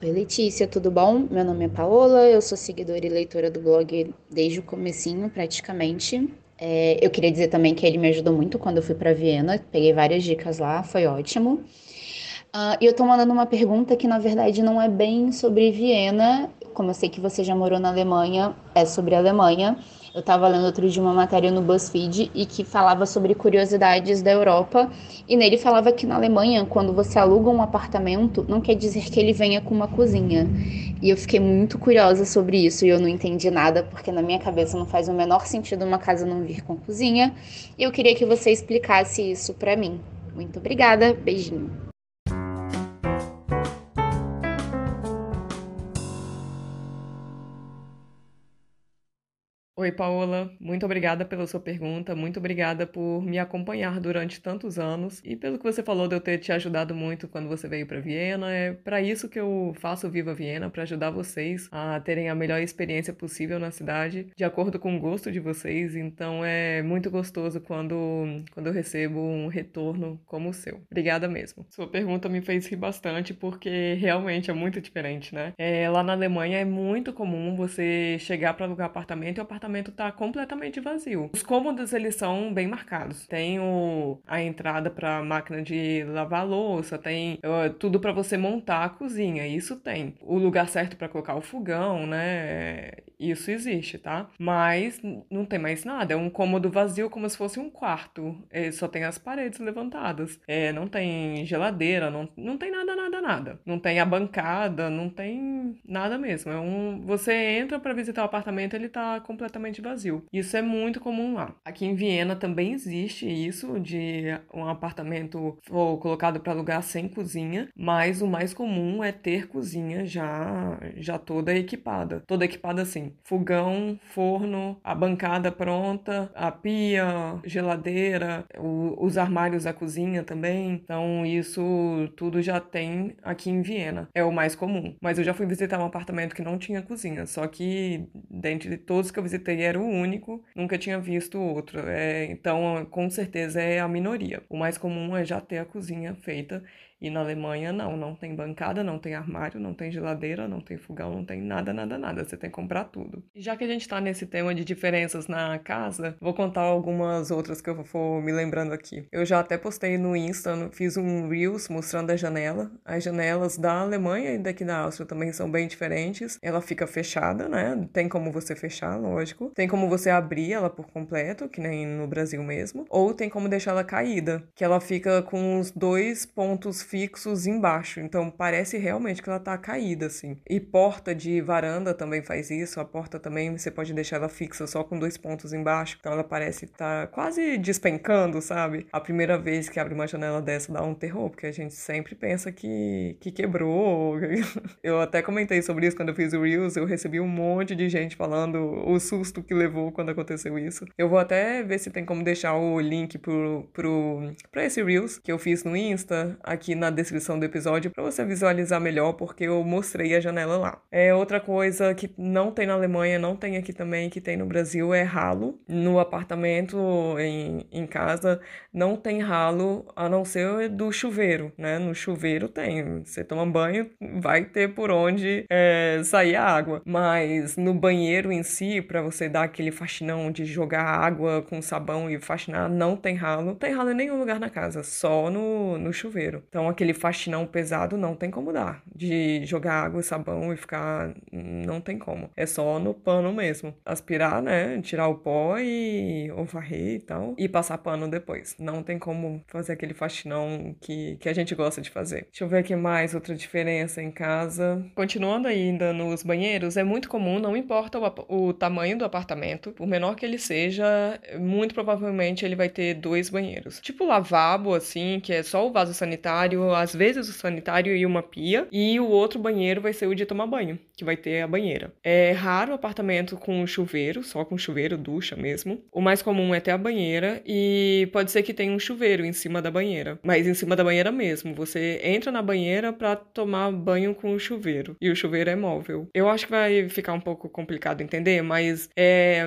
Oi Letícia, tudo bom? Meu nome é Paola, eu sou seguidora e leitora do blog desde o comecinho, praticamente. É, eu queria dizer também que ele me ajudou muito quando eu fui para Viena, peguei várias dicas lá, foi ótimo. Uh, e eu tô mandando uma pergunta que na verdade não é bem sobre Viena, como eu sei que você já morou na Alemanha, é sobre a Alemanha. Eu estava lendo outro dia uma matéria no BuzzFeed e que falava sobre curiosidades da Europa. E nele falava que na Alemanha, quando você aluga um apartamento, não quer dizer que ele venha com uma cozinha. E eu fiquei muito curiosa sobre isso e eu não entendi nada, porque na minha cabeça não faz o menor sentido uma casa não vir com cozinha. E eu queria que você explicasse isso para mim. Muito obrigada, beijinho. Oi, Paola. Muito obrigada pela sua pergunta, muito obrigada por me acompanhar durante tantos anos e pelo que você falou de eu ter te ajudado muito quando você veio para Viena. É para isso que eu faço Viva Viena, para ajudar vocês a terem a melhor experiência possível na cidade, de acordo com o gosto de vocês. Então é muito gostoso quando, quando eu recebo um retorno como o seu. Obrigada mesmo. Sua pergunta me fez rir bastante porque realmente é muito diferente, né? É, lá na Alemanha é muito comum você chegar para alugar apartamento e o apartamento apartamento tá completamente vazio. Os cômodos, eles são bem marcados. Tem o, a entrada para máquina de lavar louça, tem uh, tudo para você montar a cozinha, isso tem. O lugar certo para colocar o fogão, né? Isso existe, tá? Mas não tem mais nada. É um cômodo vazio como se fosse um quarto. É, só tem as paredes levantadas. É, não tem geladeira, não, não tem nada, nada, nada. Não tem a bancada, não tem nada mesmo. É um, você entra para visitar o apartamento, ele tá completamente vazio. Isso é muito comum lá. Aqui em Viena também existe isso de um apartamento for colocado para alugar sem cozinha, mas o mais comum é ter cozinha já já toda equipada. Toda equipada assim, fogão, forno, a bancada pronta, a pia, geladeira, o, os armários da cozinha também. Então isso tudo já tem aqui em Viena. É o mais comum. Mas eu já fui visitar um apartamento que não tinha cozinha, só que dentre todos que eu visitei era o único, nunca tinha visto outro. É, então, com certeza é a minoria. O mais comum é já ter a cozinha feita e na Alemanha, não, não tem bancada, não tem armário, não tem geladeira, não tem fogão, não tem nada, nada, nada. Você tem que comprar tudo. E já que a gente tá nesse tema de diferenças na casa, vou contar algumas outras que eu vou me lembrando aqui. Eu já até postei no Insta, fiz um Reels mostrando a janela. As janelas da Alemanha e daqui da Áustria também são bem diferentes. Ela fica fechada, né? Tem como você fechar, lógico. Tem como você abrir ela por completo, que nem no Brasil mesmo. Ou tem como deixar ela caída, que ela fica com os dois pontos fixos embaixo, então parece realmente que ela tá caída assim. E porta de varanda também faz isso, a porta também você pode deixar ela fixa só com dois pontos embaixo, então ela parece estar tá quase despencando, sabe? A primeira vez que abre uma janela dessa dá um terror, porque a gente sempre pensa que, que quebrou. Eu até comentei sobre isso quando eu fiz o Reels, eu recebi um monte de gente falando o susto que levou quando aconteceu isso. Eu vou até ver se tem como deixar o link pro, pro, pra esse Reels que eu fiz no Insta aqui na descrição do episódio para você visualizar melhor, porque eu mostrei a janela lá. É outra coisa que não tem na Alemanha, não tem aqui também, que tem no Brasil é ralo. No apartamento, em, em casa, não tem ralo a não ser do chuveiro, né? No chuveiro tem. Você toma banho, vai ter por onde é, sair a água. Mas no banheiro em si, para você dar aquele faxinão de jogar água com sabão e faxinar, não tem ralo. Não tem ralo em nenhum lugar na casa, só no, no chuveiro. Então aquele faxinão pesado não tem como dar. De jogar água e sabão e ficar. Não tem como. É só no pano mesmo. Aspirar, né? Tirar o pó e. ou varrer e tal. E passar pano depois. Não tem como fazer aquele faxinão que, que a gente gosta de fazer. Deixa eu ver aqui mais outra diferença em casa. Continuando ainda nos banheiros, é muito comum, não importa o, o tamanho do apartamento, por menor que ele seja, muito provavelmente ele vai ter dois banheiros. Tipo lavabo, assim, que é só o vaso sanitário às vezes o sanitário e uma pia, e o outro banheiro vai ser o de tomar banho, que vai ter a banheira. É raro o apartamento com chuveiro, só com chuveiro, ducha mesmo. O mais comum é ter a banheira e pode ser que tenha um chuveiro em cima da banheira, mas em cima da banheira mesmo. Você entra na banheira para tomar banho com o chuveiro e o chuveiro é móvel. Eu acho que vai ficar um pouco complicado entender, mas é,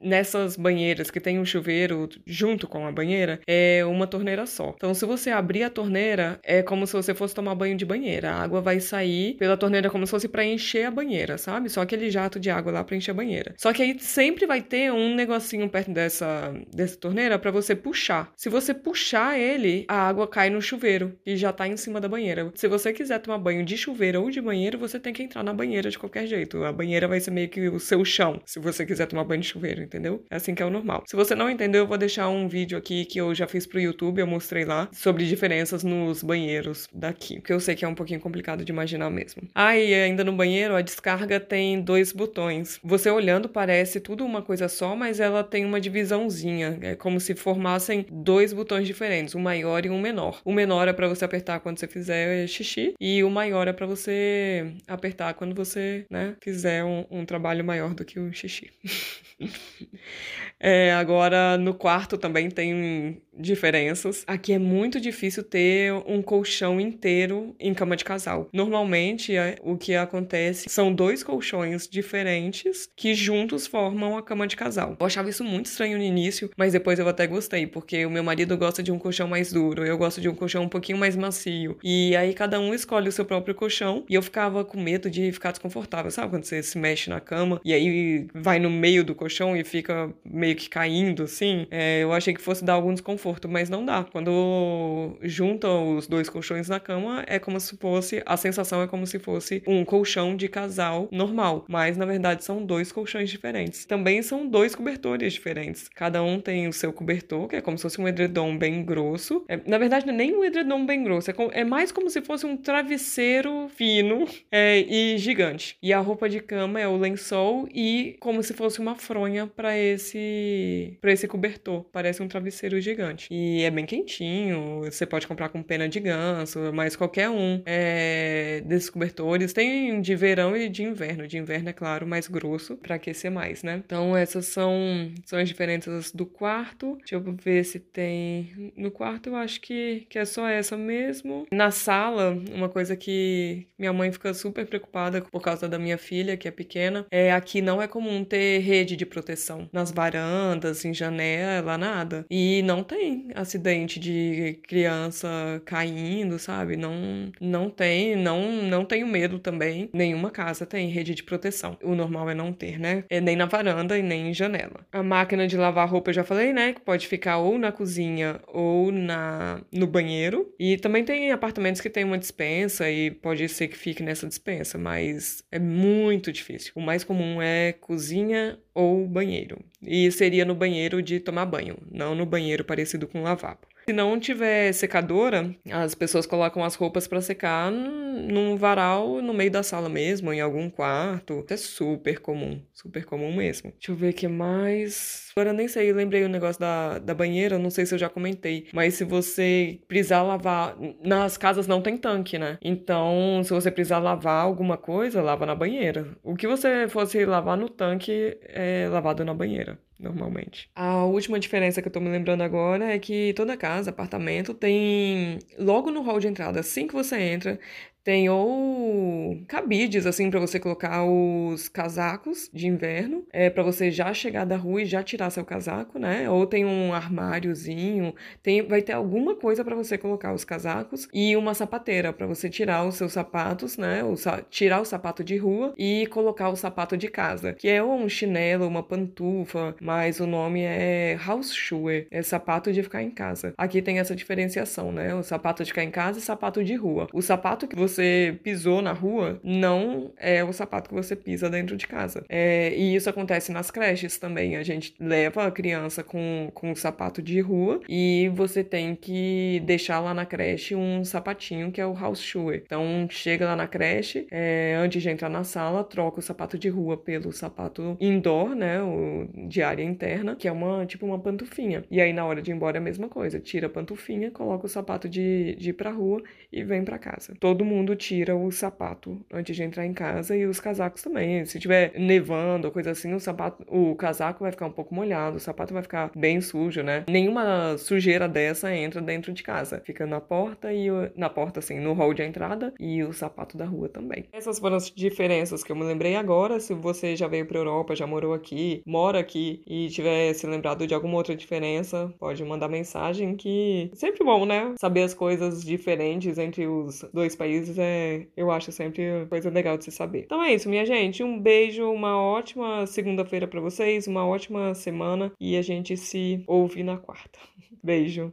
nessas banheiras que tem um chuveiro junto com a banheira é uma torneira só. Então, se você abrir a torneira, é como se você fosse tomar banho de banheira. A água vai sair pela torneira como se fosse para encher a banheira, sabe? Só aquele jato de água lá para encher a banheira. Só que aí sempre vai ter um negocinho perto dessa, dessa torneira para você puxar. Se você puxar ele, a água cai no chuveiro e já tá em cima da banheira. Se você quiser tomar banho de chuveiro ou de banheiro, você tem que entrar na banheira de qualquer jeito. A banheira vai ser meio que o seu chão, se você quiser tomar banho de chuveiro, entendeu? É assim que é o normal. Se você não entendeu, eu vou deixar um vídeo aqui que eu já fiz pro YouTube, eu mostrei lá, sobre diferenças nos banheiros daqui, porque eu sei que é um pouquinho complicado de imaginar mesmo. Ah, e ainda no banheiro, a descarga tem dois botões. Você olhando parece tudo uma coisa só, mas ela tem uma divisãozinha. É como se formassem dois botões diferentes, um maior e um menor. O menor é para você apertar quando você fizer xixi e o maior é para você apertar quando você, né, fizer um, um trabalho maior do que o xixi. é, agora no quarto também tem diferenças. Aqui é muito difícil ter um colchão inteiro em cama de casal. Normalmente, é, o que acontece são dois colchões diferentes que juntos formam a cama de casal. Eu achava isso muito estranho no início, mas depois eu até gostei, porque o meu marido gosta de um colchão mais duro, eu gosto de um colchão um pouquinho mais macio. E aí cada um escolhe o seu próprio colchão, e eu ficava com medo de ficar desconfortável, sabe? Quando você se mexe na cama e aí vai no meio do colchão e fica meio que caindo assim. É, eu achei que fosse dar algum desconforto conforto, mas não dá. Quando junta os dois colchões na cama, é como se fosse, a sensação é como se fosse um colchão de casal normal, mas na verdade são dois colchões diferentes. Também são dois cobertores diferentes. Cada um tem o seu cobertor, que é como se fosse um edredom bem grosso. É, na verdade, é nem um edredom bem grosso, é, com, é, mais como se fosse um travesseiro fino é, e gigante. E a roupa de cama é o lençol e como se fosse uma fronha para esse para esse cobertor. Parece um travesseiro gigante. E é bem quentinho, você pode comprar com pena de ganso, mas qualquer um é, desses cobertores. Tem de verão e de inverno. De inverno, é claro, mais grosso, para aquecer mais, né? Então, essas são, são as diferenças do quarto. Deixa eu ver se tem. No quarto, eu acho que, que é só essa mesmo. Na sala, uma coisa que minha mãe fica super preocupada por causa da minha filha, que é pequena, é aqui não é comum ter rede de proteção. Nas varandas, em janela, nada. E não tem tem acidente de criança caindo, sabe? Não, não tem, não, não tenho medo também. Nenhuma casa tem rede de proteção. O normal é não ter, né? É nem na varanda e nem em janela. A máquina de lavar roupa eu já falei, né? Que pode ficar ou na cozinha ou na no banheiro. E também tem apartamentos que tem uma dispensa e pode ser que fique nessa dispensa, mas é muito difícil. O mais comum é cozinha ou banheiro. E seria no banheiro de tomar banho, não no banheiro parecido com lavabo. Se não tiver secadora, as pessoas colocam as roupas para secar num varal no meio da sala mesmo, em algum quarto. É super comum, super comum mesmo. Deixa eu ver o que mais. Agora nem sei, lembrei o negócio da, da banheira, não sei se eu já comentei. Mas se você precisar lavar. Nas casas não tem tanque, né? Então, se você precisar lavar alguma coisa, lava na banheira. O que você fosse lavar no tanque é lavado na banheira normalmente. A última diferença que eu tô me lembrando agora é que toda casa, apartamento, tem logo no hall de entrada, assim que você entra, tem ou cabides, assim, para você colocar os casacos de inverno, é para você já chegar da rua e já tirar seu casaco, né? Ou tem um armáriozinho, tem, vai ter alguma coisa para você colocar os casacos e uma sapateira para você tirar os seus sapatos, né? O, tirar o sapato de rua e colocar o sapato de casa, que é um chinelo, uma pantufa, mas o nome é house shoe, é sapato de ficar em casa. Aqui tem essa diferenciação, né? O sapato de ficar em casa e sapato de rua. O sapato que você você pisou na rua não é o sapato que você pisa dentro de casa. É, e isso acontece nas creches também. A gente leva a criança com, com o sapato de rua e você tem que deixar lá na creche um sapatinho que é o house shoe. Então chega lá na creche, é, antes de entrar na sala, troca o sapato de rua pelo sapato indoor, né? O de área interna, que é uma tipo uma pantufinha. E aí na hora de ir embora é a mesma coisa. Tira a pantufinha, coloca o sapato de, de ir pra rua e vem para casa. Todo mundo mundo tira o sapato antes de entrar em casa e os casacos também. Se tiver nevando ou coisa assim, o sapato, o casaco vai ficar um pouco molhado, o sapato vai ficar bem sujo, né? Nenhuma sujeira dessa entra dentro de casa. Fica na porta e na porta assim, no hall de entrada e o sapato da rua também. Essas foram as diferenças que eu me lembrei agora. Se você já veio para Europa, já morou aqui, mora aqui e tiver se lembrado de alguma outra diferença, pode mandar mensagem que sempre bom, né? Saber as coisas diferentes entre os dois países é, eu acho sempre coisa legal de se saber. Então é isso, minha gente. Um beijo, uma ótima segunda-feira para vocês, uma ótima semana e a gente se ouve na quarta. Beijo.